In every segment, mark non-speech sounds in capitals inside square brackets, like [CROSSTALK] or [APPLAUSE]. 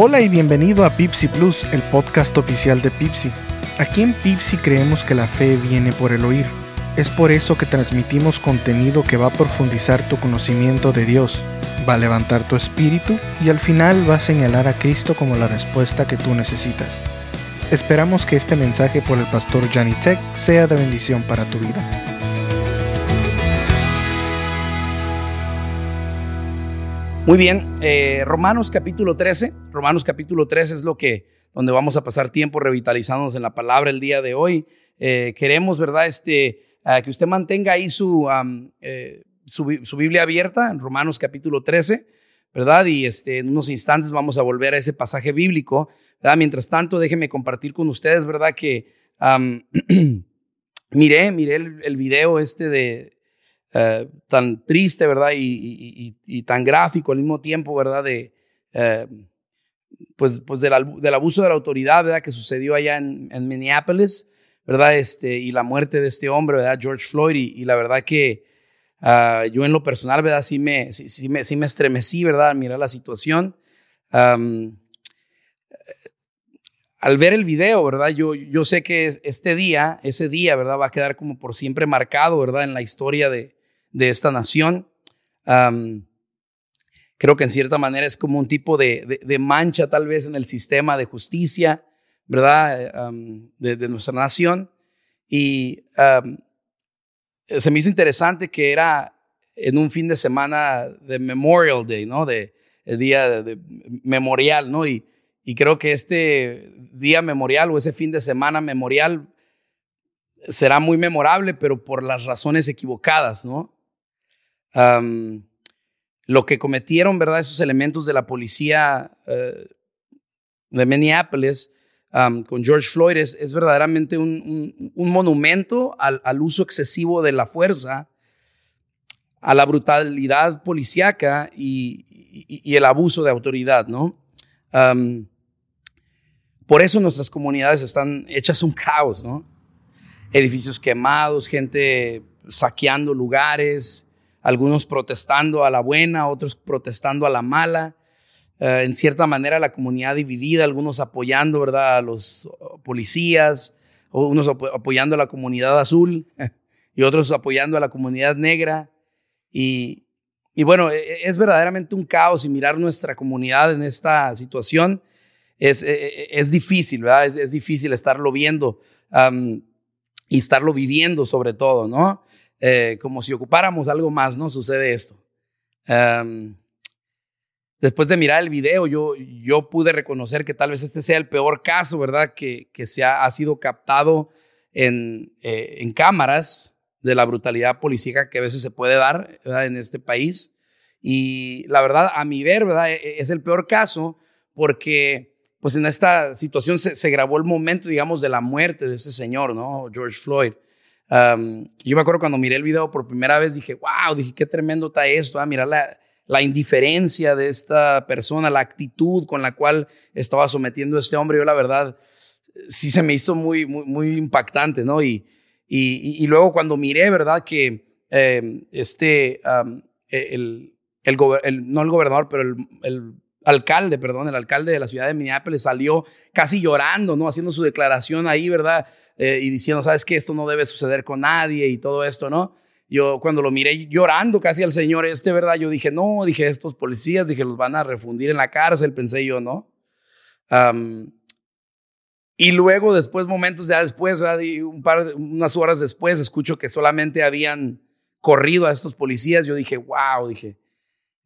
Hola y bienvenido a Pipsi Plus, el podcast oficial de Pipsi. Aquí en Pipsi creemos que la fe viene por el oír. Es por eso que transmitimos contenido que va a profundizar tu conocimiento de Dios, va a levantar tu espíritu y al final va a señalar a Cristo como la respuesta que tú necesitas. Esperamos que este mensaje por el pastor Johnny Tech sea de bendición para tu vida. Muy bien, eh, Romanos capítulo 13. Romanos capítulo 13 es lo que, donde vamos a pasar tiempo revitalizándonos en la palabra el día de hoy. Eh, queremos, ¿verdad? Este, que usted mantenga ahí su, eh, su, Biblia abierta en Romanos capítulo 13, ¿verdad? Y este, en unos instantes vamos a volver a ese pasaje bíblico, ¿verdad? Mientras tanto, déjenme compartir con ustedes, ¿verdad? Que [CLEARS THROAT] miré, miré el video este de, eh, tan triste, ¿verdad? Y, tan gráfico al mismo tiempo, ¿verdad? De, eh, pues, pues del, abuso de la autoridad, ¿verdad? Que sucedió allá en, Minneapolis, ¿verdad? Este, y la muerte de este hombre, ¿verdad? George Floyd. Y, la verdad que ah, yo en lo personal, ¿verdad? Sí me, sí, me, sí me estremecí, ¿verdad? Al mirar la situación. al ver el video, ¿verdad? Yo, yo sé que este día, ese día, ¿verdad? Va a quedar como por siempre marcado, ¿verdad? En la historia de, de esta nación. creo que en cierta manera es como un tipo de, de, mancha tal vez en el sistema de justicia, ¿verdad? de, nuestra nación. Y se me hizo interesante que era en un fin de semana de Memorial Day, ¿no? De el día memorial, ¿no? Y, y creo que este día memorial o ese fin de semana memorial será muy memorable, pero por las razones equivocadas, ¿no? Lo que cometieron, ¿verdad? Esos elementos de la policía eh, de Minneapolis con George Floyd es, verdaderamente un, monumento al, uso excesivo de la fuerza, a la brutalidad policíaca y, el abuso de autoridad, ¿no? por eso nuestras comunidades están hechas un caos, ¿no? Edificios quemados, gente saqueando lugares, algunos protestando a la buena, otros protestando a la mala. Eh, en cierta manera la comunidad dividida, algunos apoyando ¿verdad? a los policías, unos apoyando a la comunidad azul [LAUGHS] y otros apoyando a la comunidad negra. Y, y bueno, e, e, es verdaderamente un caos y mirar nuestra comunidad en esta situación es, e, es difícil, ¿verdad? Es, difícil estarlo viendo y estarlo viviendo sobre todo, ¿no? Eh, como si ocupáramos algo más, ¿no? Sucede esto. después de mirar el video, yo, yo pude reconocer que tal vez este sea el peor caso, ¿verdad? Que, que se ha, sido captado en, eh, en cámaras de la brutalidad policíaca que a veces se puede dar en este país. Y la verdad, a mi ver, ¿verdad? E, e, es el peor caso porque pues en esta situación se, se grabó el momento, digamos, de la muerte de ese señor, ¿no? George Floyd yo me acuerdo cuando miré el video por primera vez, dije, wow, dije, qué tremendo está esto, ah, mirar la, la, indiferencia de esta persona, la actitud con la cual estaba sometiendo a este hombre. Yo la verdad, sí se me hizo muy, muy, muy impactante, ¿no? Y, y, y, luego cuando miré, ¿verdad? Que em, este, el, el, el, no el gobernador, pero el, el alcalde, perdón, el alcalde de la ciudad de Minneapolis salió casi llorando, ¿no? Haciendo su declaración ahí, ¿verdad? Eh, y diciendo, sabes que esto no debe suceder con nadie y todo esto, ¿no? Yo cuando lo miré llorando casi al señor este, ¿verdad? Yo dije, no, dije, estos policías, dije, los van a refundir en la cárcel, pensé yo, ¿no? y luego, después, momentos ya después, un par, unas horas después, escucho que solamente habían corrido a estos policías. Yo dije, wow, dije,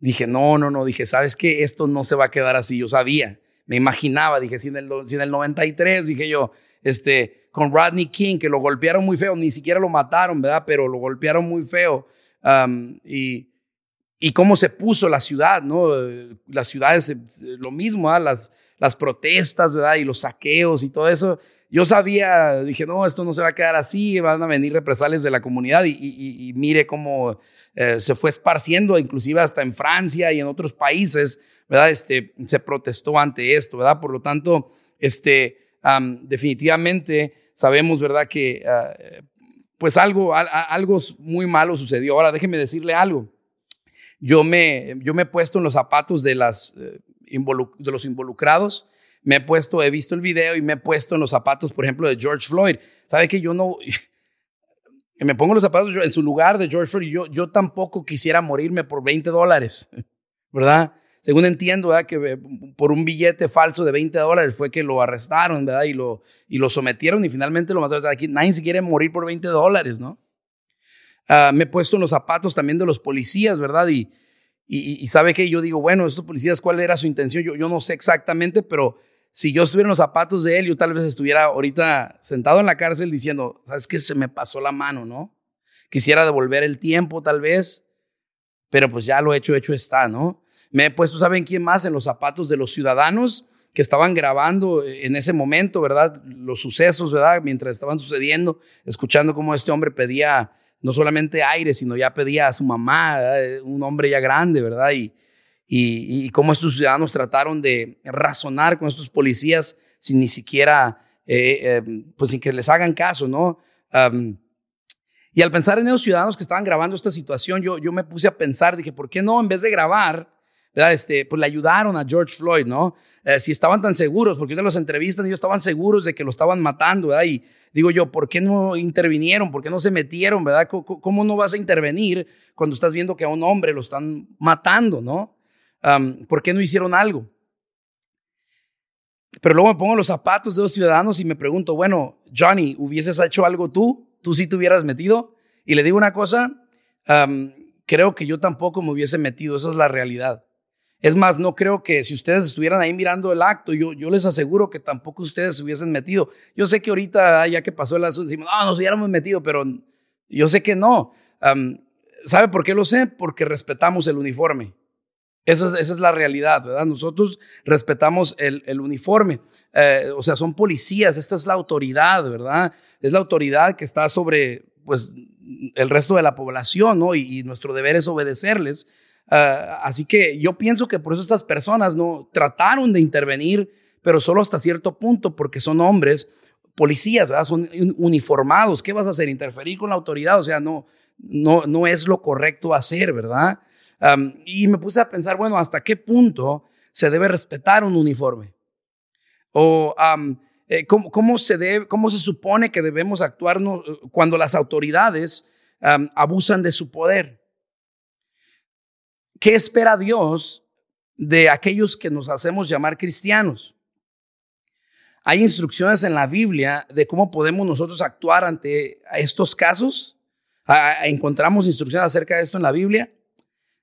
dije, no, no, no, dije, ¿sabes qué? Esto no se va a quedar así. Yo sabía, me imaginaba, dije, si en el, si en el 93, dije yo, este, con Rodney King, que lo golpearon muy feo, ni siquiera lo mataron, ¿verdad? Pero lo golpearon muy feo. y, y cómo se puso la ciudad, ¿no? Las ciudades, eh, lo mismo, ¿verdad? Las, las protestas, ¿verdad? Y los saqueos y todo eso. Yo sabía, dije, no, esto no se va a quedar así, van a venir represalias de la comunidad y, y, mire cómo eh, se fue esparciendo, inclusive hasta en Francia y en otros países, ¿verdad? Este, se protestó ante esto, ¿verdad? Por lo tanto, este, definitivamente sabemos, ¿verdad? Que ah, pues algo, algo muy malo sucedió. Ahora déjeme decirle algo. Yo me, yo me he puesto en los zapatos de las, eh, de los involucrados, me he puesto, he visto el video y me he puesto en los zapatos, por ejemplo, de George Floyd. ¿Sabe que yo no, [LAUGHS] me pongo los zapatos en su lugar de George Floyd y yo, yo tampoco quisiera morirme por 20 dólares, [LAUGHS] ¿verdad? Según entiendo, ¿verdad? que eh, por un billete falso de 20 dólares fue que lo arrestaron, ¿verdad? Y lo, y lo sometieron y finalmente lo mataron. Aquí nadie se quiere morir por 20 dólares, ¿no? Ah, me he puesto en los zapatos también de los policías, ¿verdad? Y, y, sabe que yo digo, bueno, estos policías, ¿cuál era su intención? Yo, yo no sé exactamente, pero si yo estuviera en los zapatos de él, yo tal vez estuviera ahorita sentado en la cárcel diciendo, ¿sabes qué? Se me pasó la mano, ¿no? Quisiera devolver el tiempo tal vez, pero pues ya lo hecho, hecho está, ¿no? Me he puesto, ¿saben quién más? En los zapatos de los ciudadanos que estaban grabando en ese momento, ¿verdad? Los sucesos, ¿verdad? Mientras estaban sucediendo, escuchando cómo este hombre pedía no solamente aire, sino ya pedía a su mamá, un hombre ya grande, ¿verdad? Y, y, cómo estos ciudadanos trataron de razonar con estos policías sin ni siquiera, eh, eh, pues sin que les hagan caso, ¿no? y al pensar en esos ciudadanos que estaban grabando esta situación, yo, yo me puse a pensar, dije, ¿por qué no en vez de grabar, ¿verdad? Este, pues le ayudaron a George Floyd, ¿no? Eh, si estaban tan seguros, porque de los entrevistas ellos estaban seguros de que lo estaban matando, ¿verdad? Y digo yo, ¿por qué no intervinieron? ¿Por qué no se metieron, ¿verdad? ¿Cómo, no vas a intervenir cuando estás viendo que a un hombre lo están matando, ¿no? ¿Por qué no hicieron algo? Pero luego me pongo los zapatos de los ciudadanos y me pregunto, bueno, Johnny, ¿hubieses hecho algo tú? ¿Tú sí te hubieras metido? Y le digo una cosa, creo que yo tampoco me hubiese metido, esa es la realidad. Es más, no creo que si ustedes estuvieran ahí mirando el acto, yo, yo les aseguro que tampoco ustedes se hubiesen metido. Yo sé que ahorita, ya que pasó el asunto, decimos, no, nos hubiéramos metido, pero yo sé que no. ¿Sabe por qué lo sé? Porque respetamos el uniforme. Esa es, la realidad, ¿verdad? Nosotros respetamos el, uniforme. Eh, o sea, son policías, esta es la autoridad, ¿verdad? Es la autoridad que está sobre, pues, el resto de la población, ¿no? Y, nuestro deber es obedecerles. Ah, así que yo pienso que por eso estas personas, ¿no? Trataron de intervenir, pero solo hasta cierto punto, porque son hombres, policías, ¿verdad? Son uniformados. ¿Qué vas a hacer? Interferir con la autoridad. O sea, no, no, no es lo correcto hacer, ¿verdad? Y me puse a pensar, bueno, ¿hasta qué punto se debe respetar un uniforme? O eh, ¿cómo, se debe, ¿cómo se supone que debemos actuar cuando las autoridades abusan de su poder? ¿Qué espera Dios de aquellos que nos hacemos llamar cristianos? Hay instrucciones en la Biblia de cómo podemos nosotros actuar ante estos casos. ¿Encontramos instrucciones acerca de esto en la Biblia?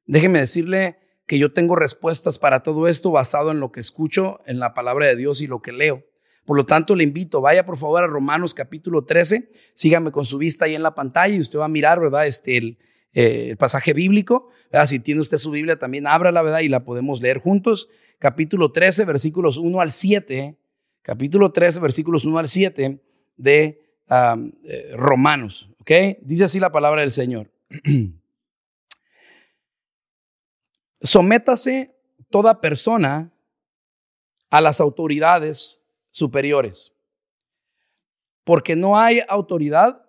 Déjeme decirle que yo tengo respuestas para todo esto basado en lo que escucho en la palabra de Dios y lo que leo. Por lo tanto, le invito, vaya por favor a Romanos capítulo 13, sígame con su vista ahí en la pantalla y usted va a mirar, ¿verdad? Este, el, eh, pasaje bíblico. Si tiene usted su Biblia, también abra la verdad y la podemos leer juntos. Capítulo 13, versículos 1 al 7. Capítulo 13, versículos 1 al 7 de eh, Romanos. ¿Ok? Dice así la palabra del Señor. [CLEARS THROAT] Sométase toda persona a las autoridades superiores, porque no hay autoridad,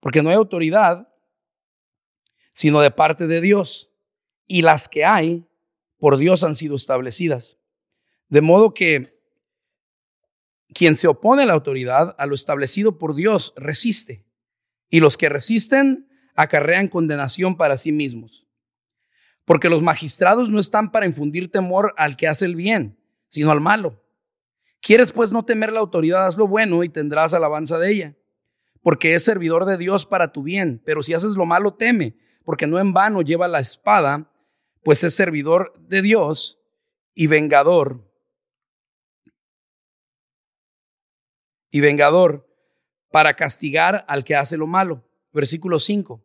porque no hay autoridad sino de parte de Dios, y las que hay por Dios han sido establecidas. De modo que quien se opone a la autoridad, a lo establecido por Dios, resiste, y los que resisten acarrean condenación para sí mismos. Porque los magistrados no están para infundir temor al que hace el bien, sino al malo. Quieres pues no temer la autoridad, haz lo bueno y tendrás alabanza de ella, porque es servidor de Dios para tu bien, pero si haces lo malo, teme, porque no en vano lleva la espada, pues es servidor de Dios y vengador. Y vengador para castigar al que hace lo malo versículo 5.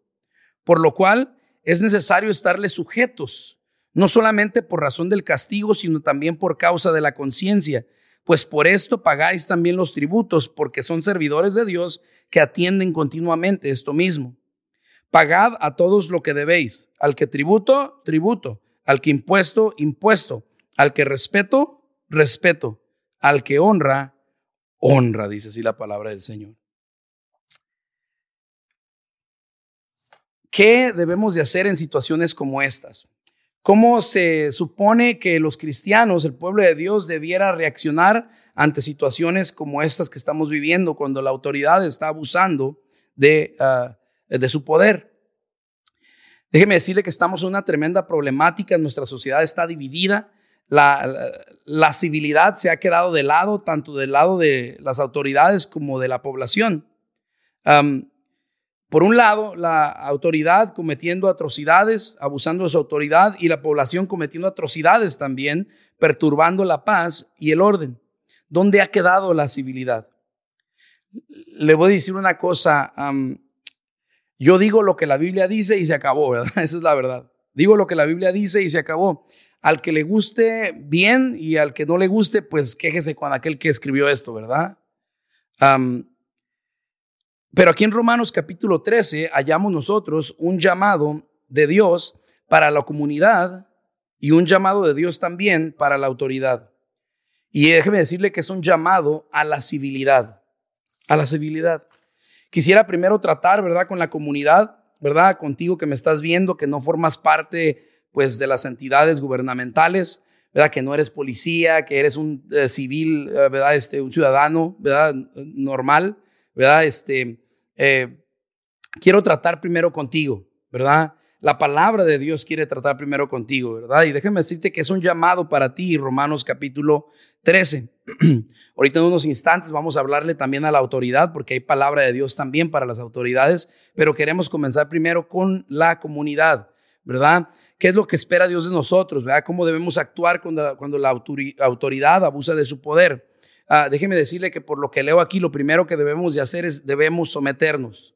Por lo cual es necesario estarle sujetos, no solamente por razón del castigo, sino también por causa de la conciencia, pues por esto pagáis también los tributos, porque son servidores de Dios que atienden continuamente esto mismo. Pagad a todos lo que debéis, al que tributo, tributo, al que impuesto, impuesto, al que respeto, respeto, al que honra, honra, dice así la palabra del Señor. ¿Qué debemos de hacer en situaciones como estas? ¿Cómo se supone que los cristianos, el pueblo de Dios, debiera reaccionar ante situaciones como estas que estamos viviendo, cuando la autoridad está abusando de, ah, de su poder? Déjeme decirle que estamos en una tremenda problemática, nuestra sociedad está dividida, la, civilidad se ha quedado de lado, tanto del lado de las autoridades como de la población. Por un lado, la autoridad cometiendo atrocidades, abusando de su autoridad, y la población cometiendo atrocidades también, perturbando la paz y el orden. ¿Dónde ha quedado la civilidad? Le voy a decir una cosa. yo digo lo que la Biblia dice y se acabó, ¿verdad? [LAUGHS] Esa es la verdad. Digo lo que la Biblia dice y se acabó. Al que le guste, bien, y al que no le guste, pues quéjese con aquel que escribió esto, ¿verdad? Pero aquí en Romanos capítulo 13 hallamos nosotros un llamado de Dios para la comunidad y un llamado de Dios también para la autoridad. Y déjeme decirle que es un llamado a la civilidad, a la civilidad. Quisiera primero tratar, ¿verdad?, con la comunidad, ¿verdad?, contigo que me estás viendo, que no formas parte pues de las entidades gubernamentales, ¿verdad? Que no eres policía, que eres un eh, civil, eh, ¿verdad? Este, un ciudadano, ¿verdad? Normal, ¿verdad? Este, eh, quiero tratar primero contigo, ¿verdad? La palabra de Dios quiere tratar primero contigo, ¿verdad? Y déjame decirte que es un llamado para ti, Romanos capítulo 13. [CLEARS THROAT] Ahorita en unos instantes vamos a hablarle también a la autoridad, porque hay palabra de Dios también para las autoridades, pero queremos comenzar primero con la comunidad. ¿verdad? ¿Qué es lo que espera Dios de nosotros? ¿verdad? ¿Cómo debemos actuar cuando cuando la autoridad abusa de su poder? Ah, déjeme decirle que por lo que leo aquí, lo primero que debemos de hacer es debemos someternos.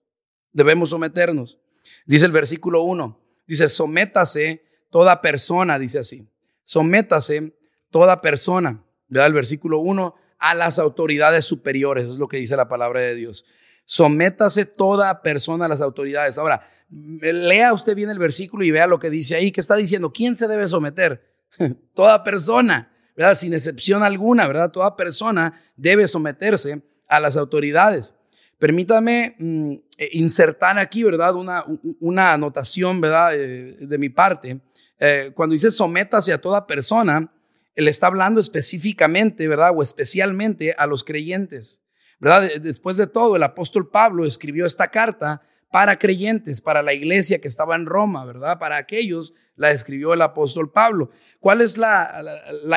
Debemos someternos. Dice el versículo 1, dice, sométase toda persona, dice así, sométase toda persona, ¿verdad? El versículo 1, a las autoridades superiores, es lo que dice la palabra de Dios. Sométase toda persona a las autoridades. Ahora, lea usted bien el versículo y vea lo que dice ahí, que está diciendo, ¿quién se debe someter? [LAUGHS] Toda persona, ¿verdad? Sin excepción alguna, ¿verdad? Toda persona debe someterse a las autoridades. Permítame mm, eh, insertar aquí, ¿verdad? Una, una anotación, ¿verdad? Eh, de mi parte. Eh, cuando dice sométase a toda persona, él está hablando específicamente, ¿verdad? O especialmente a los creyentes, ¿verdad? Después de todo, el apóstol Pablo escribió esta carta para creyentes, para la iglesia que estaba en Roma, ¿verdad? Para aquellos la escribió el apóstol Pablo. ¿Cuál es la,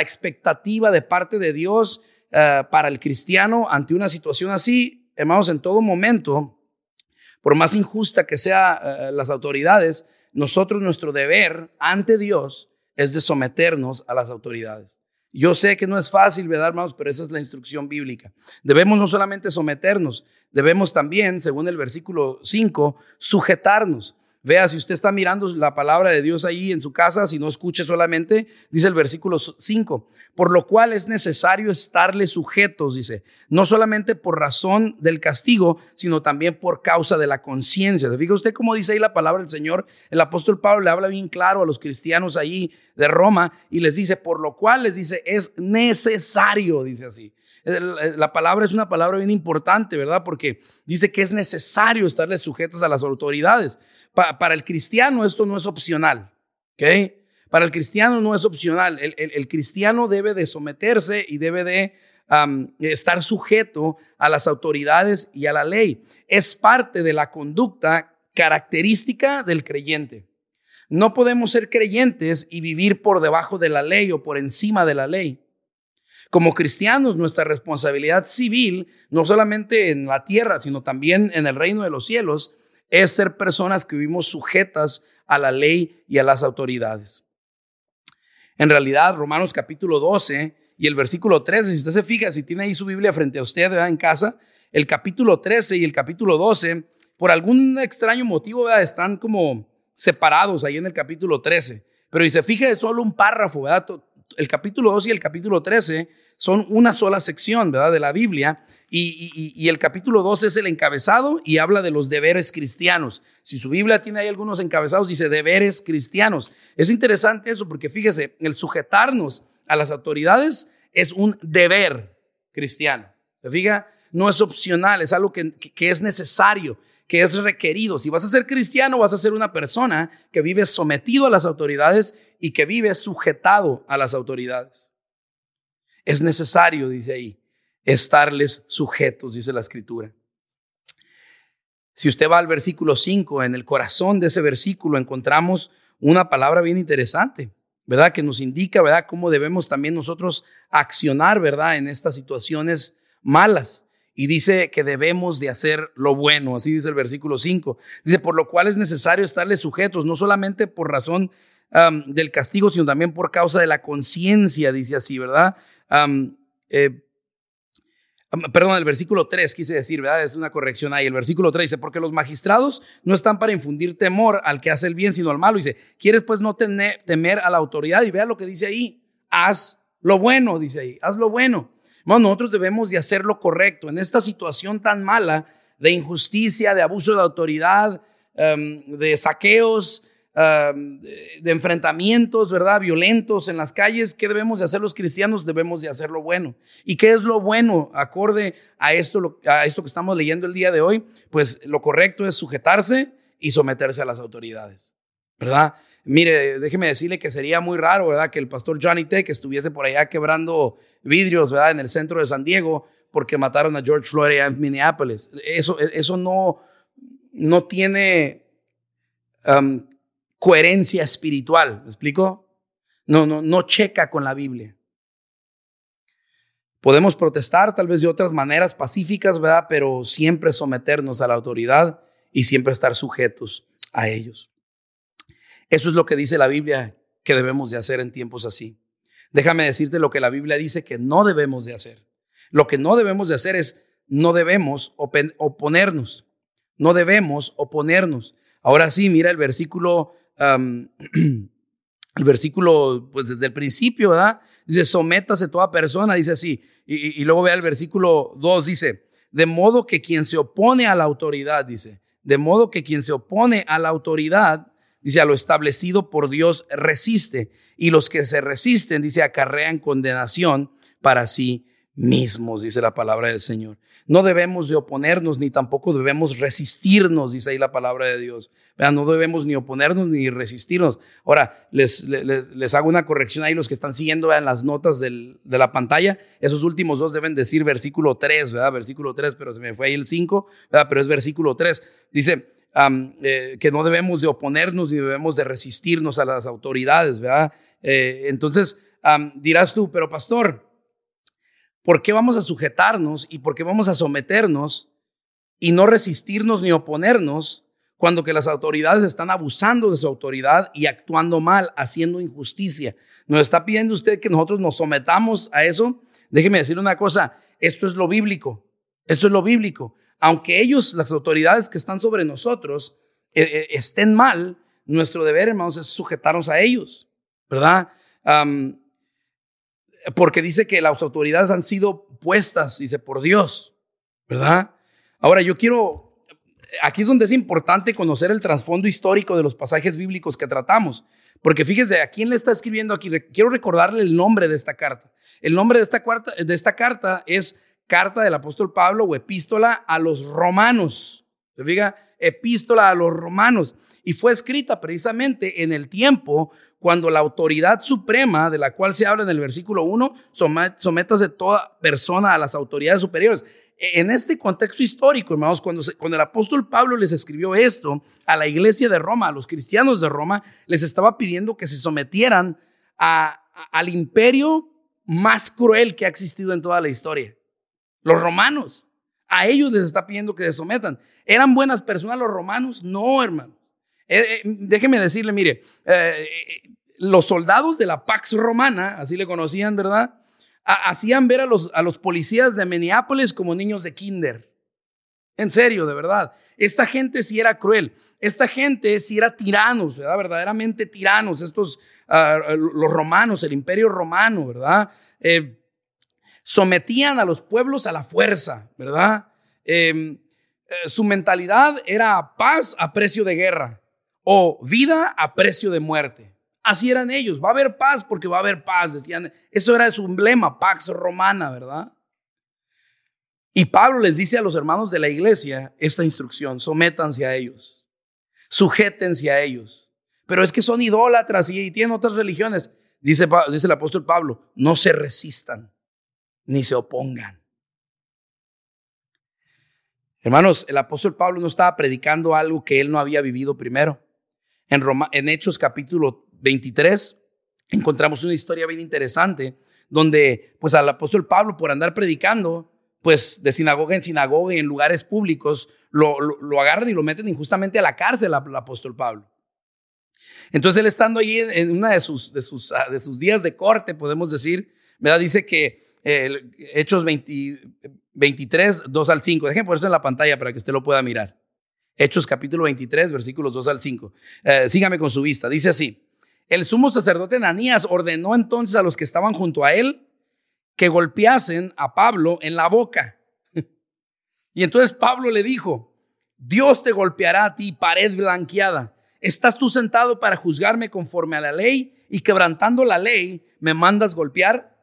expectativa de parte de Dios eh, para el cristiano ante una situación así? Hermanos, en todo momento, por más injusta que sean eh, las autoridades, nosotros nuestro deber ante Dios es de someternos a las autoridades. Yo sé que no es fácil, ¿verdad, hermanos? Pero esa es la instrucción bíblica. Debemos no solamente someternos, debemos también, según el versículo 5, sujetarnos. Vea, si usted está mirando la palabra de Dios ahí en su casa, si no escuche solamente, dice el versículo 5, por lo cual es necesario estarle sujetos, dice, no solamente por razón del castigo, sino también por causa de la conciencia. ¿Se usted cómo dice ahí la palabra del Señor? El apóstol Pablo le habla bien claro a los cristianos ahí de Roma y les dice, por lo cual les dice, es necesario, dice así. La palabra es una palabra bien importante, ¿verdad? Porque dice que es necesario estarle sujetos a las autoridades para el cristiano esto no es opcional, ¿ok? Para el cristiano no es opcional. El, cristiano debe de someterse y debe de estar sujeto a las autoridades y a la ley. Es parte de la conducta característica del creyente. No podemos ser creyentes y vivir por debajo de la ley o por encima de la ley. Como cristianos, nuestra responsabilidad civil, no solamente en la tierra, sino también en el reino de los cielos, es ser personas que vivimos sujetas a la ley y a las autoridades. En realidad, Romanos capítulo 12 y el versículo 13, si usted se fija, si tiene ahí su Biblia frente a usted en casa, el capítulo 13 y el capítulo 12, por algún extraño motivo, están como separados ahí en el capítulo 13. Pero si se fija, es solo un párrafo, ¿verdad? El capítulo 12 y el capítulo 13 son una sola sección, ¿verdad? De la Biblia. Y, el capítulo 2 es el encabezado y habla de los deberes cristianos. Si su Biblia tiene ahí algunos encabezados, dice deberes cristianos. Es interesante eso porque fíjese, el sujetarnos a las autoridades es un deber cristiano. ¿Se? No es opcional, es algo que es necesario, que es requerido. Si vas a ser cristiano, vas a ser una persona que vive sometido a las autoridades y que vive sujetado a las autoridades. Es necesario, dice ahí, estarles sujetos, dice la escritura. Si usted va al versículo 5, en el corazón de ese versículo encontramos una palabra bien interesante, ¿verdad? Que nos indica, ¿verdad? Cómo debemos también nosotros accionar, ¿verdad? En estas situaciones malas. Y dice que debemos de hacer lo bueno, así dice el versículo 5. Dice, por lo cual es necesario estarles sujetos, no solamente por razón del castigo, sino también por causa de la conciencia, dice así, ¿verdad? Eh, perdón, el versículo 3 quise decir, ¿verdad? Es una corrección ahí. El versículo 3 dice, porque los magistrados no están para infundir temor al que hace el bien, sino al malo. Dice, ¿quieres pues no tener, temer a la autoridad? Y vea lo que dice ahí, haz lo bueno, dice ahí, haz lo bueno. Bueno, nosotros debemos de hacer lo correcto. En esta situación tan mala de injusticia, de abuso de autoridad, de saqueos, de enfrentamientos, ¿verdad? Violentos en las calles. ¿Qué debemos de hacer los cristianos? Debemos de hacer lo bueno. ¿Y qué es lo bueno acorde a esto, a esto que estamos leyendo el día de hoy? Pues lo correcto es sujetarse y someterse a las autoridades, ¿verdad? Mire, déjeme decirle que sería muy raro, ¿verdad? Que el pastor Johnny Tech estuviese por allá quebrando vidrios, ¿verdad? En el centro de San Diego porque mataron a George Floyd en Minneapolis. Eso, eso no, no tiene coherencia espiritual. ¿Me explico? No, no, no checa con la Biblia. Podemos protestar tal vez de otras maneras pacíficas, ¿verdad? Pero siempre someternos a la autoridad y siempre estar sujetos a ellos. Eso es lo que dice la Biblia que debemos de hacer en tiempos así. Déjame decirte lo que la Biblia dice que no debemos de hacer. Lo que no debemos de hacer es no debemos oponernos. No debemos oponernos. Ahora sí, mira el versículo [CLEARS THROAT] el versículo, pues desde el principio, ¿verdad? Dice, sométase toda persona, dice así. Y, y luego vea el versículo 2, dice, de modo que quien se opone a la autoridad, dice, de modo que quien se opone a la autoridad, dice, a lo establecido por Dios, resiste. Y los que se resisten, dice, acarrean condenación para sí mismos, dice la palabra del Señor. No debemos de oponernos ni tampoco debemos resistirnos, dice ahí la palabra de Dios. No debemos ni oponernos ni resistirnos. Ahora, les, les, hago una corrección ahí, los que están siguiendo vean las notas del, de la pantalla. Esos últimos dos deben decir versículo 3, ¿verdad? Versículo 3, pero se me fue ahí el 5, ¿verdad? Pero es versículo 3. Dice eh, que no debemos de oponernos ni debemos de resistirnos a las autoridades, ¿verdad? Eh, entonces, dirás tú, pero pastor, ¿Por qué vamos a sujetarnos y por qué vamos a someternos y no resistirnos ni oponernos cuando que las autoridades están abusando de su autoridad y actuando mal, haciendo injusticia? ¿Nos está pidiendo usted que nosotros nos sometamos a eso? Déjeme decir una cosa, esto es lo bíblico, esto es lo bíblico. Aunque ellos, las autoridades que están sobre nosotros, eh, eh, estén mal, nuestro deber, hermanos, es sujetarnos a ellos, ¿verdad? Porque dice que las autoridades han sido puestas, dice, por Dios, ¿verdad? Ahora yo quiero, aquí es donde es importante conocer el trasfondo histórico de los pasajes bíblicos que tratamos, porque fíjese, ¿a quién le está escribiendo aquí? Quiero recordarle el nombre de esta carta. El nombre de esta, carta, de esta carta es carta del apóstol Pablo o epístola a los romanos. ¿Se fija? Epístola a los romanos. Y fue escrita precisamente en el tiempo cuando la autoridad suprema, de la cual se habla en el versículo 1, sométase toda persona a las autoridades superiores. E, en este contexto histórico, hermanos, cuando, cuando el apóstol Pablo les escribió esto a la iglesia de Roma, a los cristianos de Roma, les estaba pidiendo que se sometieran al imperio más cruel que ha existido en toda la historia. Los romanos. A ellos les está pidiendo que se sometan. ¿Eran buenas personas los romanos? No, hermano. Eh, eh, déjeme decirle, mire, eh, los soldados de la Pax Romana, así le conocían, ¿verdad? hacían ver a los, a los policías de Minneapolis como niños de kinder. En serio, de verdad. Esta gente sí era cruel. Esta gente sí era tiranos, ¿verdad? Verdaderamente tiranos. Estos, ah, los romanos, el imperio romano, ¿verdad? Sometían a los pueblos a la fuerza, ¿verdad? Em, su mentalidad era paz a precio de guerra o vida a precio de muerte. Así eran ellos. Va a haber paz porque va a haber paz, decían. Eso era su emblema, Pax Romana, ¿verdad? Y Pablo les dice a los hermanos de la iglesia esta instrucción, sométanse a ellos, sujétense a ellos. Pero es que son idólatras y, tienen otras religiones. Dice, dice el apóstol Pablo, no se resistan ni se opongan. Hermanos, el apóstol Pablo no estaba predicando algo que él no había vivido primero. En, Roma, en Hechos capítulo 23 encontramos una historia bien interesante donde pues al apóstol Pablo por andar predicando pues de sinagoga en sinagoga y en lugares públicos lo, agarran y lo meten injustamente a la cárcel al apóstol Pablo. Entonces él estando allí en, una de sus, de, sus, de sus días de corte, podemos decir, ¿verdad? Dice que Hechos 20, 23, 2 al 5. Déjenme ponerse en la pantalla para que usted lo pueda mirar. Hechos capítulo 23, versículos 2 al 5. Eh, sígame con su vista. Dice así. El sumo sacerdote Ananías ordenó entonces a los que estaban junto a él que golpeasen a Pablo en la boca. [LAUGHS] Y entonces Pablo le dijo, Dios te golpeará a ti, pared blanqueada. ¿Estás tú sentado para juzgarme conforme a la ley y quebrantando la ley me mandas golpear?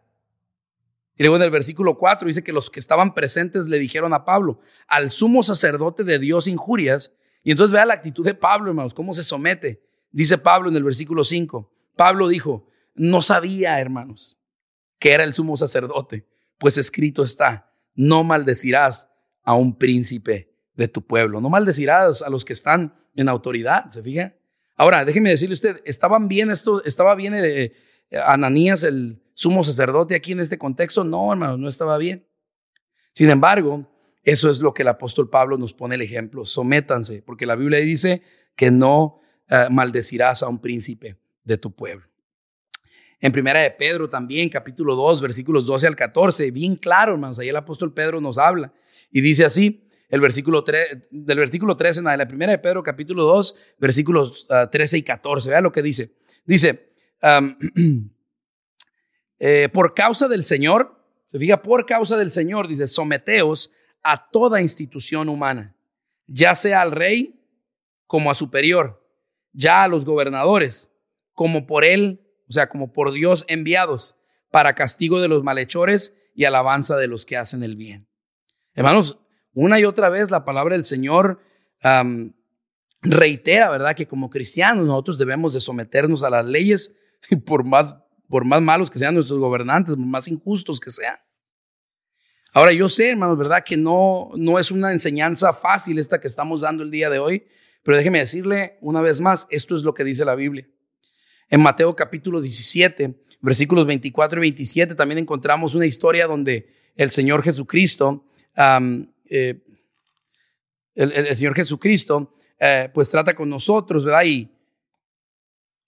Y luego en el versículo 4 dice que los que estaban presentes le dijeron a Pablo, al sumo sacerdote de Dios injurias. Y entonces vea la actitud de Pablo, hermanos, cómo se somete. Dice Pablo en el versículo 5. Pablo dijo, no sabía, hermanos, que era el sumo sacerdote, pues escrito está, no maldecirás a un príncipe de tu pueblo, no maldecirás a los que están en autoridad, ¿se fija? Ahora, déjeme decirle usted, ¿estaban bien esto, estaba bien eh, Ananías el sumo sacerdote aquí en este contexto. No, hermano, no estaba bien. Sin embargo, eso es lo que el apóstol Pablo nos pone el ejemplo. Sométanse, porque la Biblia dice que no eh, maldecirás a un príncipe de tu pueblo. En primera de Pedro también, capítulo 2, versículos 12 al 14, bien claro, hermanos, ahí el apóstol Pedro nos habla y dice así, el versículo 3, del versículo 13 en la primera de Pedro, capítulo 2, versículos 13 ah, y 14, vea lo que dice. Dice, [CLEARS THROAT] Eh, por causa del Señor, se fija, por causa del Señor, dice, someteos a toda institución humana, ya sea al rey como a superior, ya a los gobernadores, como por él, o sea, como por Dios enviados, para castigo de los malhechores y alabanza de los que hacen el bien. Hermanos, una y otra vez la palabra del Señor reitera, ¿verdad? Que como cristianos nosotros debemos de someternos a las leyes, [LAUGHS] por más por más malos que sean nuestros gobernantes, por más injustos que sean. Ahora yo sé, hermanos, ¿verdad? Que no, no es una enseñanza fácil esta que estamos dando el día de hoy, pero déjeme decirle una vez más, esto es lo que dice la Biblia. En Mateo capítulo 17, versículos 24 y 27, también encontramos una historia donde el Señor Jesucristo, eh, el, Señor Jesucristo, eh, pues trata con nosotros, ¿verdad? Y,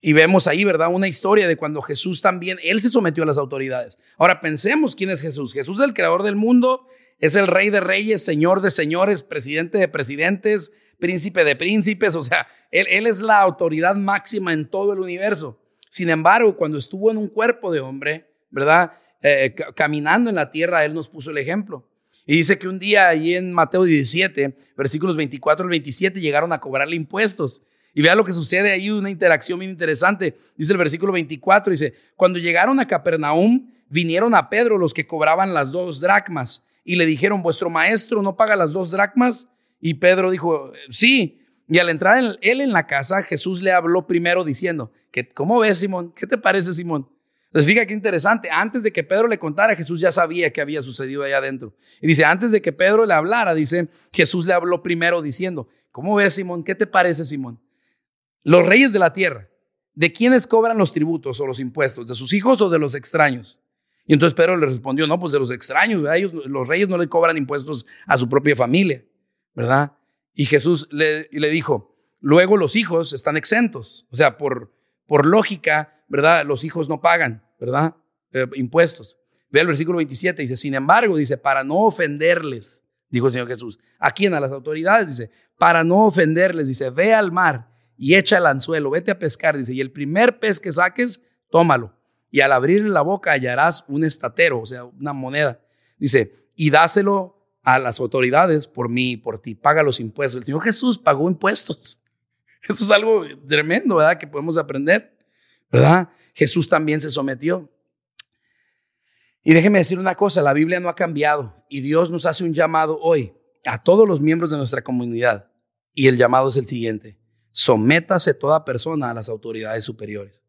y vemos ahí, ¿verdad? Una historia de cuando Jesús también, él se sometió a las autoridades. Ahora pensemos quién es Jesús. Jesús es el creador del mundo, es el rey de reyes, señor de señores, presidente de presidentes, príncipe de príncipes. O sea, él, él es la autoridad máxima en todo el universo. Sin embargo, cuando estuvo en un cuerpo de hombre, ¿verdad? Eh, caminando en la tierra, él nos puso el ejemplo. Y dice que un día ahí en Mateo 17, versículos 24 al 27, llegaron a cobrarle impuestos. Y vea lo que sucede ahí, una interacción bien interesante. Dice el versículo 24, dice, cuando llegaron a Capernaum, vinieron a Pedro los que cobraban las dos dracmas y le dijeron, vuestro maestro no paga las dos dracmas. Y Pedro dijo, sí. Y al entrar él en la casa, Jesús le habló primero diciendo, ¿cómo ves, Simón? ¿Qué te parece, Simón? Entonces, fíjate qué interesante. Antes de que Pedro le contara, Jesús ya sabía qué había sucedido allá adentro. Y dice, antes de que Pedro le hablara, dice, Jesús le habló primero diciendo, ¿cómo ves, Simón? ¿Qué te parece, Simón? Los reyes de la tierra, ¿de quiénes cobran los tributos o los impuestos? ¿De sus hijos o de los extraños? Y entonces Pedro le respondió, no, pues de los extraños, Ellos, los reyes no le cobran impuestos a su propia familia, ¿verdad? Y Jesús le, le dijo, luego los hijos están exentos, o sea, por, por lógica, ¿verdad? Los hijos no pagan, ¿verdad? Eh, impuestos. Ve el versículo 27, dice, sin embargo, dice, para no ofenderles, dijo el Señor Jesús, ¿a quién? A las autoridades, dice, para no ofenderles, dice, ve al mar y echa el anzuelo, vete a pescar, dice, y el primer pez que saques, tómalo. Y al abrirle la boca hallarás un estatero, o sea, una moneda. Dice, y dáselo a las autoridades por mí y por ti, paga los impuestos. El Señor Jesús pagó impuestos. [LAUGHS] Eso es algo tremendo, ¿verdad? Que podemos aprender, ¿verdad? Jesús también se sometió. Y déjeme decir una cosa, la Biblia no ha cambiado y Dios nos hace un llamado hoy a todos los miembros de nuestra comunidad. Y el llamado es el siguiente, sométase toda persona a las autoridades superiores.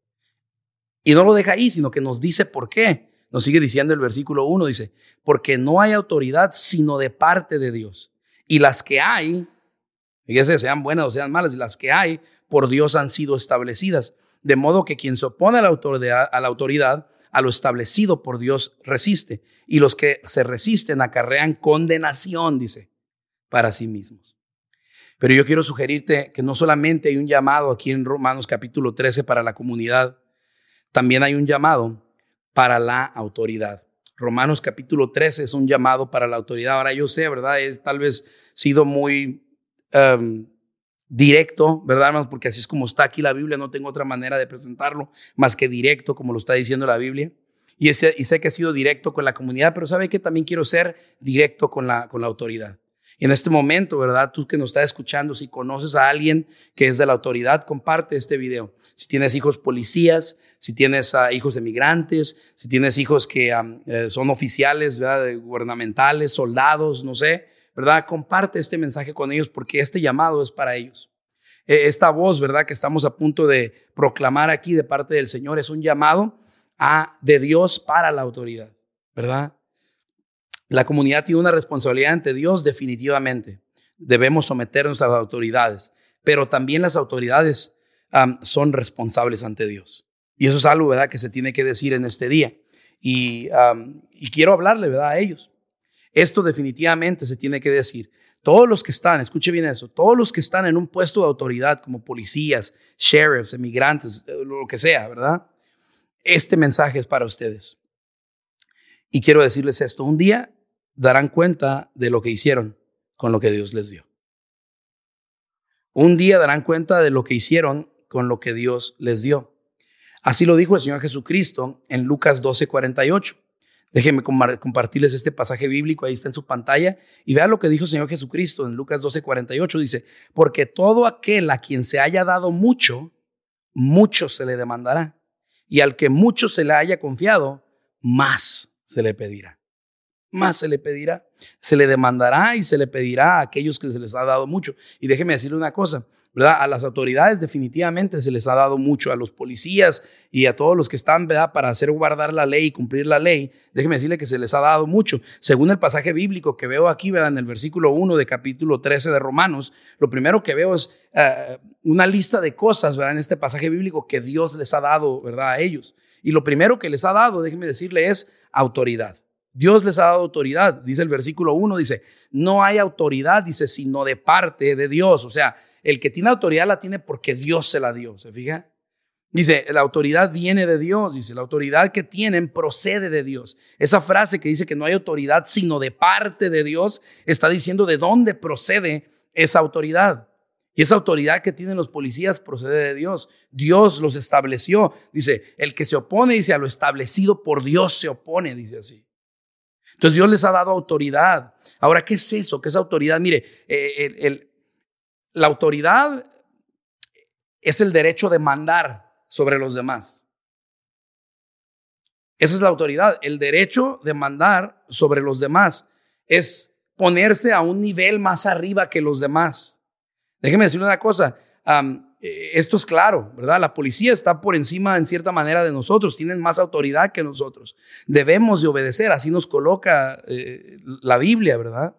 Y no lo deja ahí, sino que nos dice por qué. Nos sigue diciendo el versículo 1, dice, porque no hay autoridad sino de parte de Dios. Y las que hay, fíjese, sean buenas o sean malas, las que hay por Dios han sido establecidas. De modo que quien se opone a la autoridad, a, la autoridad, a lo establecido por Dios, resiste. Y los que se resisten acarrean condenación, dice, para sí mismos. Pero yo quiero sugerirte que no solamente hay un llamado aquí en Romanos capítulo 13 para la comunidad, también hay un llamado para la autoridad. Romanos capítulo 13 es un llamado para la autoridad. Ahora yo sé, ¿verdad? Es tal vez sido muy em, directo, ¿verdad, hermanos? Porque así es como está aquí la Biblia, no tengo otra manera de presentarlo más que directo, como lo está diciendo la Biblia. Y, sé que he sido directo con la comunidad, pero sabe que también quiero ser directo con la, con la autoridad. Y en este momento, ¿verdad? Tú que nos estás escuchando, si conoces a alguien que es de la autoridad, comparte este video. Si tienes hijos policías, si tienes hijos emigrantes, si tienes hijos que eh, son oficiales, ¿verdad? Gubernamentales, soldados, no sé, ¿verdad? Comparte este mensaje con ellos porque este llamado es para ellos. E, esta voz, ¿verdad? Que estamos a punto de proclamar aquí de parte del Señor es un llamado a, de Dios para la autoridad, ¿verdad? La comunidad tiene una responsabilidad ante Dios definitivamente. Debemos someternos a las autoridades, pero también las autoridades son responsables ante Dios. Y eso es algo, ¿verdad?, que se tiene que decir en este día. Y, y quiero hablarle, ¿verdad?, a ellos. Esto definitivamente se tiene que decir. Todos los que están, escuche bien eso, todos los que están en un puesto de autoridad como policías, sheriffs, emigrantes, eh, lo que sea, ¿verdad? Este mensaje es para ustedes. Y quiero decirles esto, un día darán cuenta de lo que hicieron con lo que Dios les dio. Un día darán cuenta de lo que hicieron con lo que Dios les dio. Así lo dijo el Señor Jesucristo en Lucas 12:48. Déjenme compartirles este pasaje bíblico, ahí está en su pantalla, y vean lo que dijo el Señor Jesucristo en Lucas 12:48. Dice, porque todo aquel a quien se haya dado mucho, mucho se le demandará, y al que mucho se le haya confiado, más se le pedirá más se le pedirá. Se le demandará y se le pedirá a aquellos que se les ha dado mucho. Y déjeme decirle una cosa, ¿verdad? A las autoridades definitivamente se les ha dado mucho, a los policías y a todos los que están, ¿verdad? Para hacer guardar la ley y cumplir la ley, déjeme decirle que se les ha dado mucho. Según el pasaje bíblico que veo aquí, ¿verdad? En el versículo 1 de capítulo 13 de Romanos, lo primero que veo es eh, una lista de cosas, ¿verdad? En este pasaje bíblico que Dios les ha dado, ¿verdad? A ellos. Y lo primero que les ha dado, déjeme decirle, es autoridad. Dios les ha dado autoridad, dice el versículo 1, dice, no hay autoridad, dice, sino de parte de Dios. O sea, el que tiene autoridad la tiene porque Dios se la dio, ¿se fija? Dice, la autoridad viene de Dios, dice, la autoridad que tienen procede de Dios. Esa frase que dice que no hay autoridad sino de parte de Dios, está diciendo de dónde procede esa autoridad. Y esa autoridad que tienen los policías procede de Dios. Dios los estableció. Dice, el que se opone, dice, a lo establecido por Dios se opone, dice así. Entonces Dios les ha dado autoridad. Ahora, ¿qué es eso? ¿Qué es autoridad? Mire, eh, la autoridad es el derecho de mandar sobre los demás. Esa es la autoridad. El derecho de mandar sobre los demás es ponerse a un nivel más arriba que los demás. Déjeme decirle una cosa. Eh, esto es claro, ¿verdad? La policía está por encima en cierta manera de nosotros, tienen más autoridad que nosotros. Debemos de obedecer, así nos coloca eh, la Biblia, ¿verdad?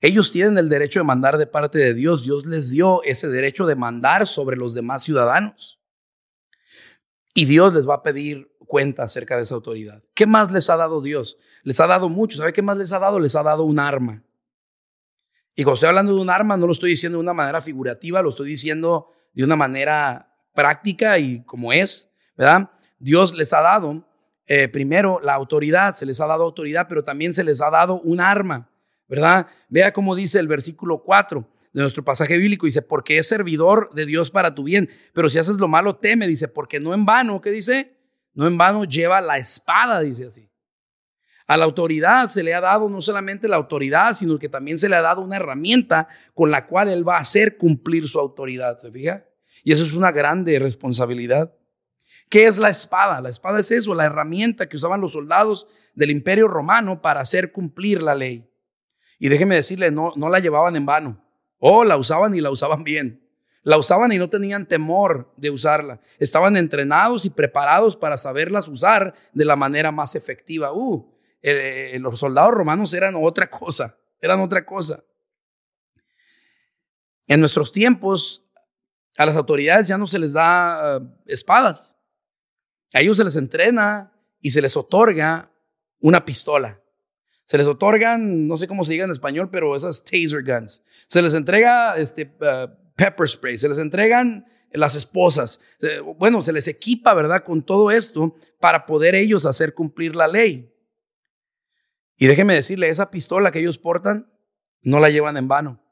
Ellos tienen el derecho de mandar de parte de Dios, Dios les dio ese derecho de mandar sobre los demás ciudadanos. Y Dios les va a pedir cuenta acerca de esa autoridad. ¿Qué más les ha dado Dios? Les ha dado mucho. ¿Sabe qué más les ha dado? Les ha dado un arma. Y cuando estoy hablando de un arma, no lo estoy diciendo de una manera figurativa, lo estoy diciendo de una manera práctica y como es, ¿verdad? Dios les ha dado eh, primero la autoridad, se les ha dado autoridad, pero también se les ha dado un arma, ¿verdad? Vea cómo dice el versículo 4 de nuestro pasaje bíblico, dice, porque es servidor de Dios para tu bien, pero si haces lo malo, teme, dice, porque no en vano, ¿qué dice? No en vano lleva la espada, dice así. A la autoridad se le ha dado no solamente la autoridad, sino que también se le ha dado una herramienta con la cual él va a hacer cumplir su autoridad, ¿se fija? Y eso es una grande responsabilidad. ¿Qué es la espada? La espada es eso, la herramienta que usaban los soldados del imperio romano para hacer cumplir la ley. Y déjeme decirle, no, no la llevaban en vano. O la usaban y la usaban bien. La usaban y no tenían temor de usarla. Estaban entrenados y preparados para saberlas usar de la manera más efectiva. Uh, eh, los soldados romanos eran otra cosa, eran otra cosa. En nuestros tiempos, a las autoridades ya no se les da uh, espadas. A ellos se les entrena y se les otorga una pistola. Se les otorgan, no sé cómo se diga en español, pero esas taser guns. Se les entrega este, pepper spray, se les entregan las esposas. Eh, bueno, se les equipa, ¿verdad? Con todo esto para poder ellos hacer cumplir la ley. Y déjeme decirle, esa pistola que ellos portan no la llevan en vano,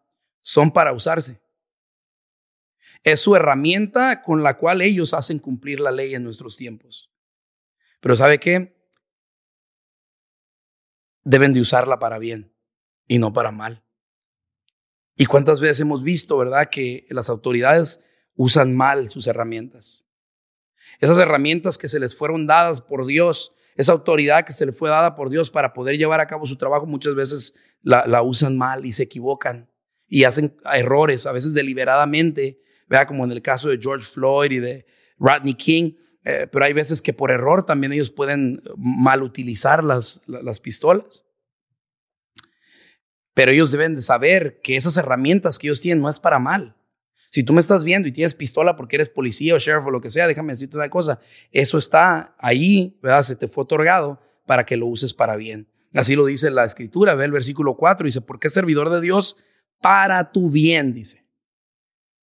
son para usarse. Es su herramienta con la cual ellos hacen cumplir la ley en nuestros tiempos. Pero ¿sabe qué? Deben de usarla para bien y no para mal. ¿Y cuántas veces hemos visto, verdad, que las autoridades usan mal sus herramientas? Esas herramientas que se les fueron dadas por Dios, esa autoridad que se les fue dada por Dios para poder llevar a cabo su trabajo, muchas veces la, la usan mal y se equivocan y hacen errores, a veces deliberadamente, vea como en el caso de George Floyd y de Rodney King, eh, pero hay veces que por error también ellos pueden mal utilizar las, las pistolas. Pero ellos deben de saber que esas herramientas que ellos tienen no es para mal. Si tú me estás viendo y tienes pistola porque eres policía o sheriff o lo que sea, déjame decirte una cosa, eso está ahí, ¿verdad? Se te fue otorgado para que lo uses para bien. Así lo dice la escritura, ve el versículo 4, dice, porque es servidor de Dios para tu bien, dice.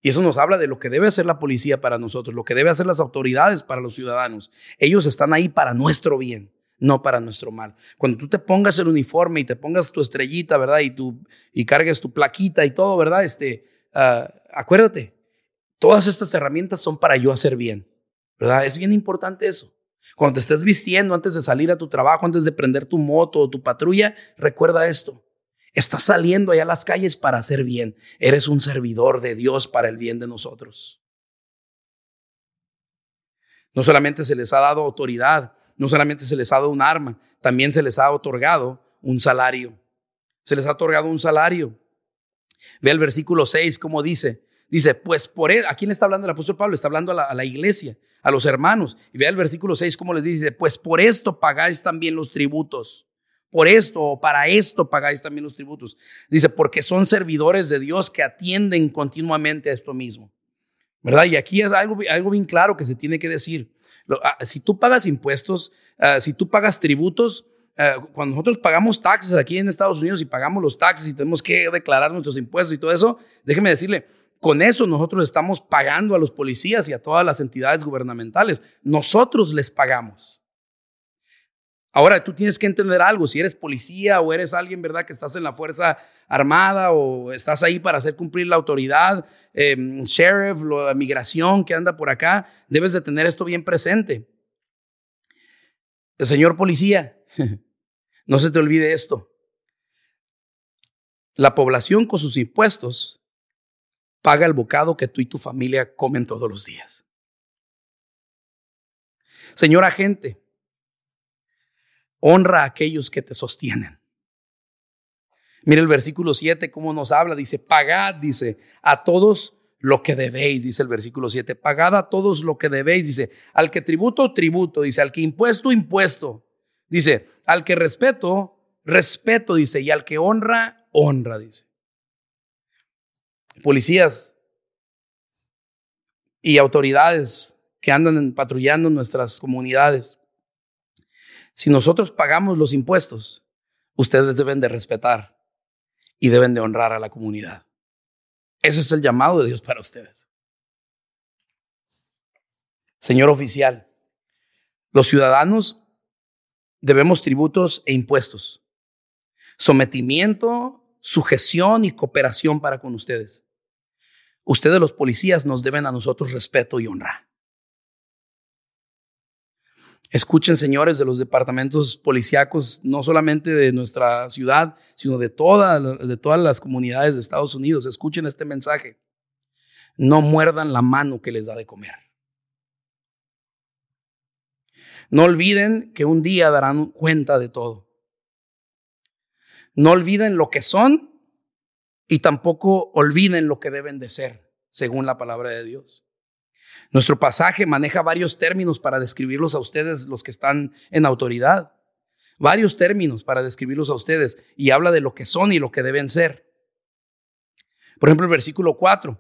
Y eso nos habla de lo que debe hacer la policía para nosotros, lo que debe hacer las autoridades para los ciudadanos. Ellos están ahí para nuestro bien, no para nuestro mal. Cuando tú te pongas el uniforme y te pongas tu estrellita, ¿verdad? Y, tú, y cargues tu plaquita y todo, ¿verdad? Este, ah, acuérdate, todas estas herramientas son para yo hacer bien, ¿verdad? Es bien importante eso. Cuando te estés vistiendo antes de salir a tu trabajo, antes de prender tu moto o tu patrulla, recuerda esto. Estás saliendo allá a las calles para hacer bien. Eres un servidor de Dios para el bien de nosotros. No solamente se les ha dado autoridad, no solamente se les ha dado un arma, también se les ha otorgado un salario. Se les ha otorgado un salario. Ve el versículo 6, como dice. Dice, pues por él, ¿a quién está hablando el apóstol Pablo? Está hablando a la, iglesia, a los hermanos. Y ve el versículo 6, como les dice, pues por esto pagáis también los tributos por esto o para esto pagáis también los tributos. Dice, porque son servidores de Dios que atienden continuamente a esto mismo. ¿Verdad? Y aquí es algo, algo bien claro que se tiene que decir. Ah, si tú pagas impuestos, ah, si tú pagas tributos, ah, cuando nosotros pagamos taxes aquí en Estados Unidos y pagamos los taxes y tenemos que declarar nuestros impuestos y todo eso, déjeme decirle, con eso nosotros estamos pagando a los policías y a todas las entidades gubernamentales. Nosotros les pagamos. Ahora, tú tienes que entender algo, si eres policía o eres alguien, ¿verdad?, que estás en la Fuerza Armada o estás ahí para hacer cumplir la autoridad, em, sheriff, la migración que anda por acá, debes de tener esto bien presente. El señor policía, [LAUGHS] no se te olvide esto. La población con sus impuestos paga el bocado que tú y tu familia comen todos los días. Señor agente, Honra a aquellos que te sostienen. Mira el versículo 7, cómo nos habla. Dice, pagad, dice, a todos lo que debéis, dice el versículo 7. Pagad a todos lo que debéis, dice. Al que tributo, tributo, dice. Al que impuesto, impuesto. Dice, al que respeto, respeto, dice. Y al que honra, honra, dice. Policías y autoridades que andan patrullando nuestras comunidades. Si nosotros pagamos los impuestos, ustedes deben de respetar y deben de honrar a la comunidad. Ese es el llamado de Dios para ustedes. Señor oficial, los ciudadanos debemos tributos e impuestos, sometimiento, sujeción y cooperación para con ustedes. Ustedes los policías nos deben a nosotros respeto y honra. Escuchen, señores, de los departamentos policíacos, no solamente de nuestra ciudad, sino de, de todas las comunidades de Estados Unidos. Escuchen este mensaje. No muerdan la mano que les da de comer. No olviden que un día darán cuenta de todo. No olviden lo que son y tampoco olviden lo que deben de ser, según la palabra de Dios. Nuestro pasaje maneja varios términos para describirlos a ustedes, los que están en autoridad. Varios términos para describirlos a ustedes y habla de lo que son y lo que deben ser. Por ejemplo, el versículo 4.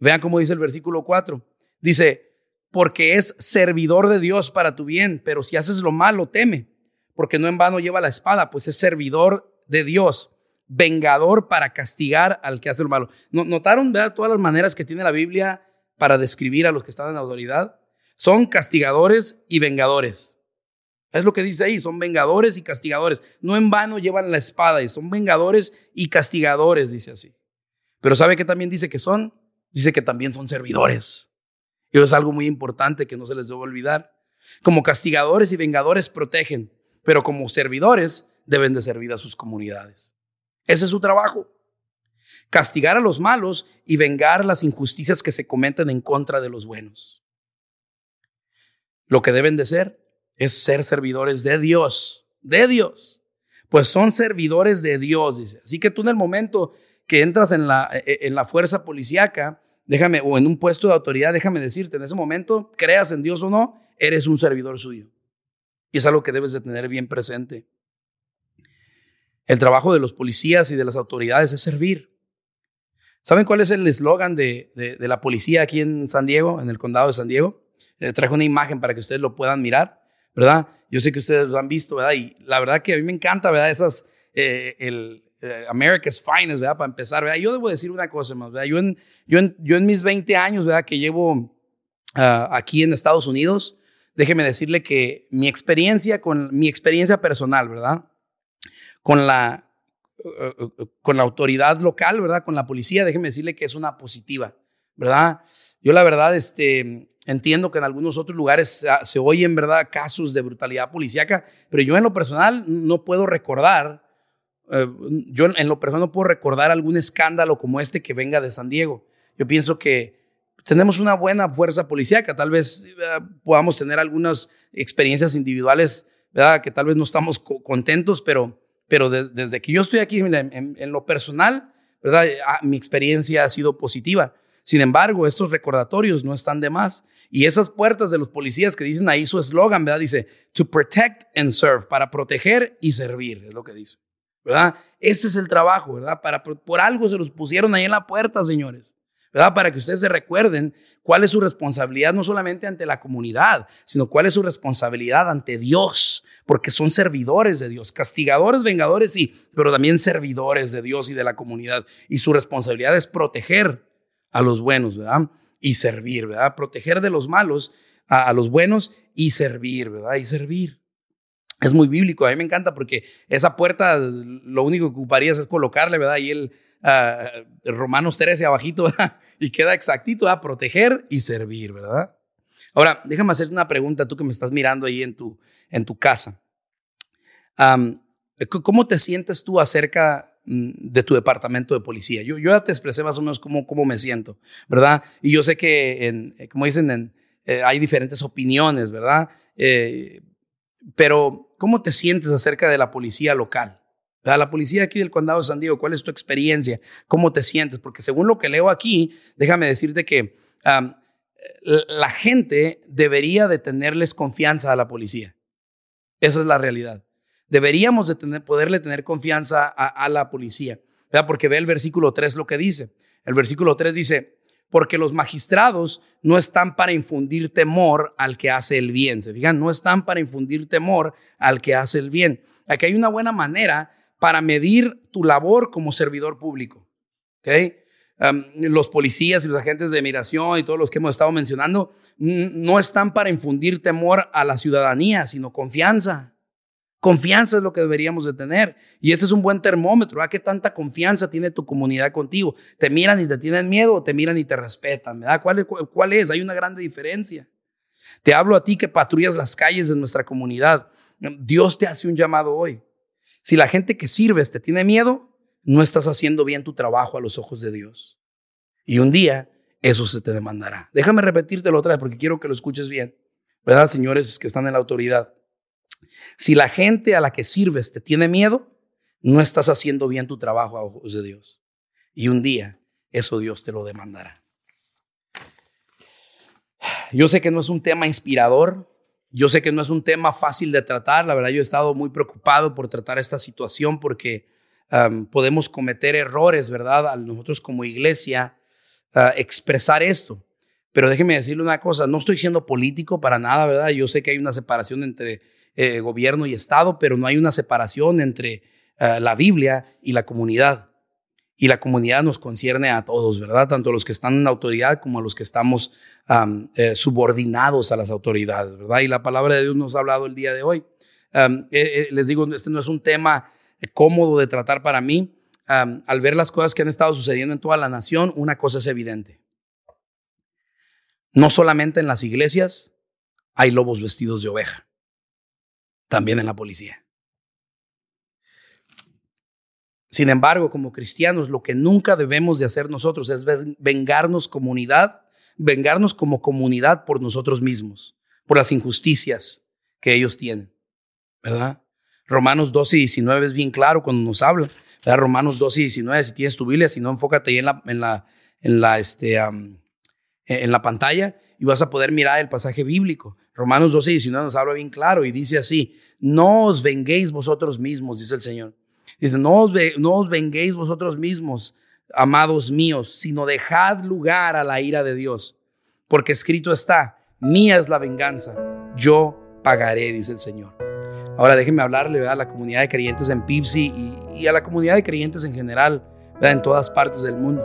Vean cómo dice el versículo 4. Dice, porque es servidor de Dios para tu bien, pero si haces lo malo, teme, porque no en vano lleva la espada, pues es servidor de Dios, vengador para castigar al que hace lo malo. ¿Notaron todas las maneras que tiene la Biblia para describir a los que están en autoridad? Son castigadores y vengadores. Es lo que dice ahí, son vengadores y castigadores. No en vano llevan la espada y son vengadores y castigadores, dice así. Pero ¿sabe qué también dice que son? Dice que también son servidores. Y eso es algo muy importante que no se les debe olvidar. Como castigadores y vengadores protegen, pero como servidores deben de servir a sus comunidades. Ese es su trabajo. Castigar a los malos y vengar las injusticias que se cometen en contra de los buenos. Lo que deben de ser es ser servidores de Dios, de Dios. Pues son servidores de Dios, dice. Así que tú en el momento que entras en la, e, e, en la fuerza policíaca, déjame, o en un puesto de autoridad, déjame decirte, en ese momento, creas en Dios o no, eres un servidor suyo. Y es algo que debes de tener bien presente. El trabajo de los policías y de las autoridades es servir. ¿Saben cuál es el eslogan de, de, la policía aquí en San Diego, en el condado de San Diego? Eh, traje una imagen para que ustedes lo puedan mirar, ¿verdad? Yo sé que ustedes lo han visto, ¿verdad? Y la verdad que a mí me encanta, ¿verdad? Esas, eh, el, eh, America's Finest, ¿verdad? Para empezar, ¿verdad? Yo debo decir una cosa más, ¿verdad? Yo en, yo en, yo en mis 20 años, ¿verdad? Que llevo ah, aquí en Estados Unidos, déjeme decirle que mi experiencia con mi experiencia personal, ¿verdad? Con la, eh, eh, con la autoridad local, ¿verdad? Con la policía, déjeme decirle que es una positiva, ¿verdad? Yo la verdad, este, entiendo que en algunos otros lugares se oyen, ¿verdad? Casos de brutalidad policíaca, pero yo en lo personal no puedo recordar eh, yo en lo personal no puedo recordar algún escándalo como este que venga de San Diego. Yo pienso que tenemos una buena fuerza policíaca, tal vez eh, podamos tener algunas experiencias individuales, ¿verdad? Que tal vez no estamos contentos, pero, pero desde que yo estoy aquí en, lo personal, ¿verdad? Ah, mi experiencia ha sido positiva. Sin embargo, estos recordatorios no están de más. Y esas puertas de los policías que dicen ahí su eslogan, ¿verdad? Dice, to protect and serve, para proteger y servir, es lo que dice. ¿verdad? Ese es el trabajo, ¿verdad? Para, por algo se los pusieron ahí en la puerta, señores, ¿verdad? Para que ustedes se recuerden cuál es su responsabilidad no solamente ante la comunidad, sino cuál es su responsabilidad ante Dios, porque son servidores de Dios, castigadores, vengadores, sí, pero también servidores de Dios y de la comunidad. Y su responsabilidad es proteger a los buenos, ¿verdad? Y servir, ¿verdad? Proteger de los malos a, a los buenos y servir, ¿verdad? Y servir. Es muy bíblico, a mí me encanta porque esa puerta lo único que ocuparías es colocarle, ¿verdad? Y el uh, Romanos 13 abajito, [LAUGHS] ¿verdad? Y queda exactito, ¿verdad? Proteger y servir, ¿verdad? Ahora, déjame hacerte una pregunta, tú que me estás mirando ahí en tu, en tu casa. ¿Cómo te sientes tú acerca mm, de tu departamento de policía? Yo, ya te expresé más o menos cómo, cómo me siento, ¿verdad? Y yo sé que, en, como dicen, en, eh, hay diferentes opiniones, ¿verdad? Eh, pero, ¿cómo te sientes acerca de la policía local? La policía aquí del condado de San Diego, ¿cuál es tu experiencia? ¿Cómo te sientes? Porque según lo que leo aquí, déjame decirte que la gente debería de tenerles confianza a la policía. Esa es la realidad. Deberíamos poderle tener confianza a, a la policía, ¿verdad? Porque ve el versículo 3 lo que dice. El versículo 3 dice, porque los magistrados no están para infundir temor al que hace el bien. Se fijan, no están para infundir temor al que hace el bien. Aquí hay una buena manera para medir tu labor como servidor público. ¿okay? Los policías y los agentes de migración y todos los que hemos estado mencionando no están para infundir temor a la ciudadanía, sino confianza. Confianza es lo que deberíamos de tener. Y este es un buen termómetro. ¿A qué tanta confianza tiene tu comunidad contigo? ¿Te miran y te tienen miedo o te miran y te respetan? ¿verdad? ¿Cuál, ¿Cuál es? Hay una grande diferencia. Te hablo a ti que patrullas las calles de nuestra comunidad. Dios te hace un llamado hoy. Si la gente que sirves te tiene miedo, no estás haciendo bien tu trabajo a los ojos de Dios. Y un día eso se te demandará. Déjame repetírtelo otra vez porque quiero que lo escuches bien. ¿verdad, señores que están en la autoridad? Si la gente a la que sirves te tiene miedo, no estás haciendo bien tu trabajo a ojos de Dios. Y un día eso Dios te lo demandará. Yo sé que no es un tema inspirador, yo sé que no es un tema fácil de tratar, la verdad yo he estado muy preocupado por tratar esta situación porque podemos cometer errores, ¿verdad? Nosotros como iglesia ah, expresar esto. Pero déjeme decirle una cosa, no estoy siendo político para nada, ¿verdad? Yo sé que hay una separación entre eh, gobierno y Estado, pero no hay una separación entre ah, la Biblia y la comunidad. Y la comunidad nos concierne a todos, ¿verdad? Tanto a los que están en autoridad como a los que estamos eh, subordinados a las autoridades, ¿verdad? Y la palabra de Dios nos ha hablado el día de hoy. Eh, les digo, este no es un tema cómodo de tratar para mí. al ver las cosas que han estado sucediendo en toda la nación, una cosa es evidente. No solamente en las iglesias hay lobos vestidos de oveja, también en la policía. Sin embargo, como cristianos, lo que nunca debemos de hacer nosotros es vengarnos comunidad, vengarnos como comunidad por nosotros mismos, por las injusticias que ellos tienen, ¿verdad? Romanos 12 y 19 es bien claro cuando nos habla. ¿verdad? Romanos 12 y 19, si tienes tu Biblia, si no, enfócate ahí en la, en la, en la, este, en la pantalla y vas a poder mirar el pasaje bíblico. Romanos 12 y 19 nos habla bien claro y dice así, no os venguéis vosotros mismos, dice el Señor. Dice, no os, no os venguéis vosotros mismos, amados míos, sino dejad lugar a la ira de Dios, porque escrito está, mía es la venganza, yo pagaré, dice el Señor. Ahora déjenme hablarle a la comunidad de creyentes en Pipsi y, a la comunidad de creyentes en general, en todas partes del mundo.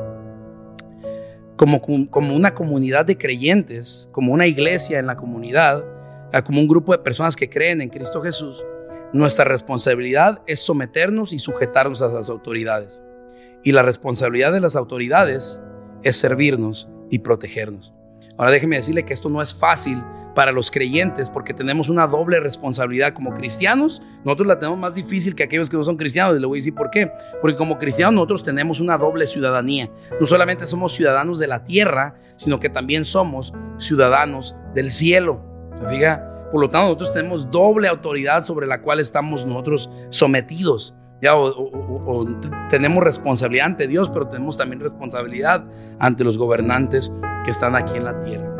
Como, como una comunidad de creyentes, como una iglesia en la comunidad, como un grupo de personas que creen en Cristo Jesús, nuestra responsabilidad es someternos y sujetarnos a las autoridades. Y la responsabilidad de las autoridades es servirnos y protegernos. Ahora déjeme decirle que esto no es fácil para los creyentes porque tenemos una doble responsabilidad como cristianos. Nosotros la tenemos más difícil que aquellos que no son cristianos y le voy a decir por qué. Porque como cristianos nosotros tenemos una doble ciudadanía. No solamente somos ciudadanos de la tierra, sino que también somos ciudadanos del cielo. ¿Se? Por lo tanto, nosotros tenemos doble autoridad sobre la cual estamos nosotros sometidos. Ya, o, tenemos responsabilidad ante Dios, pero tenemos también responsabilidad ante los gobernantes que están aquí en la tierra.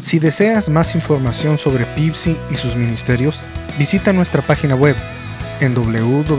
Si deseas más información sobre Pipsi y sus ministerios, visita nuestra página web en www.pipsi.org.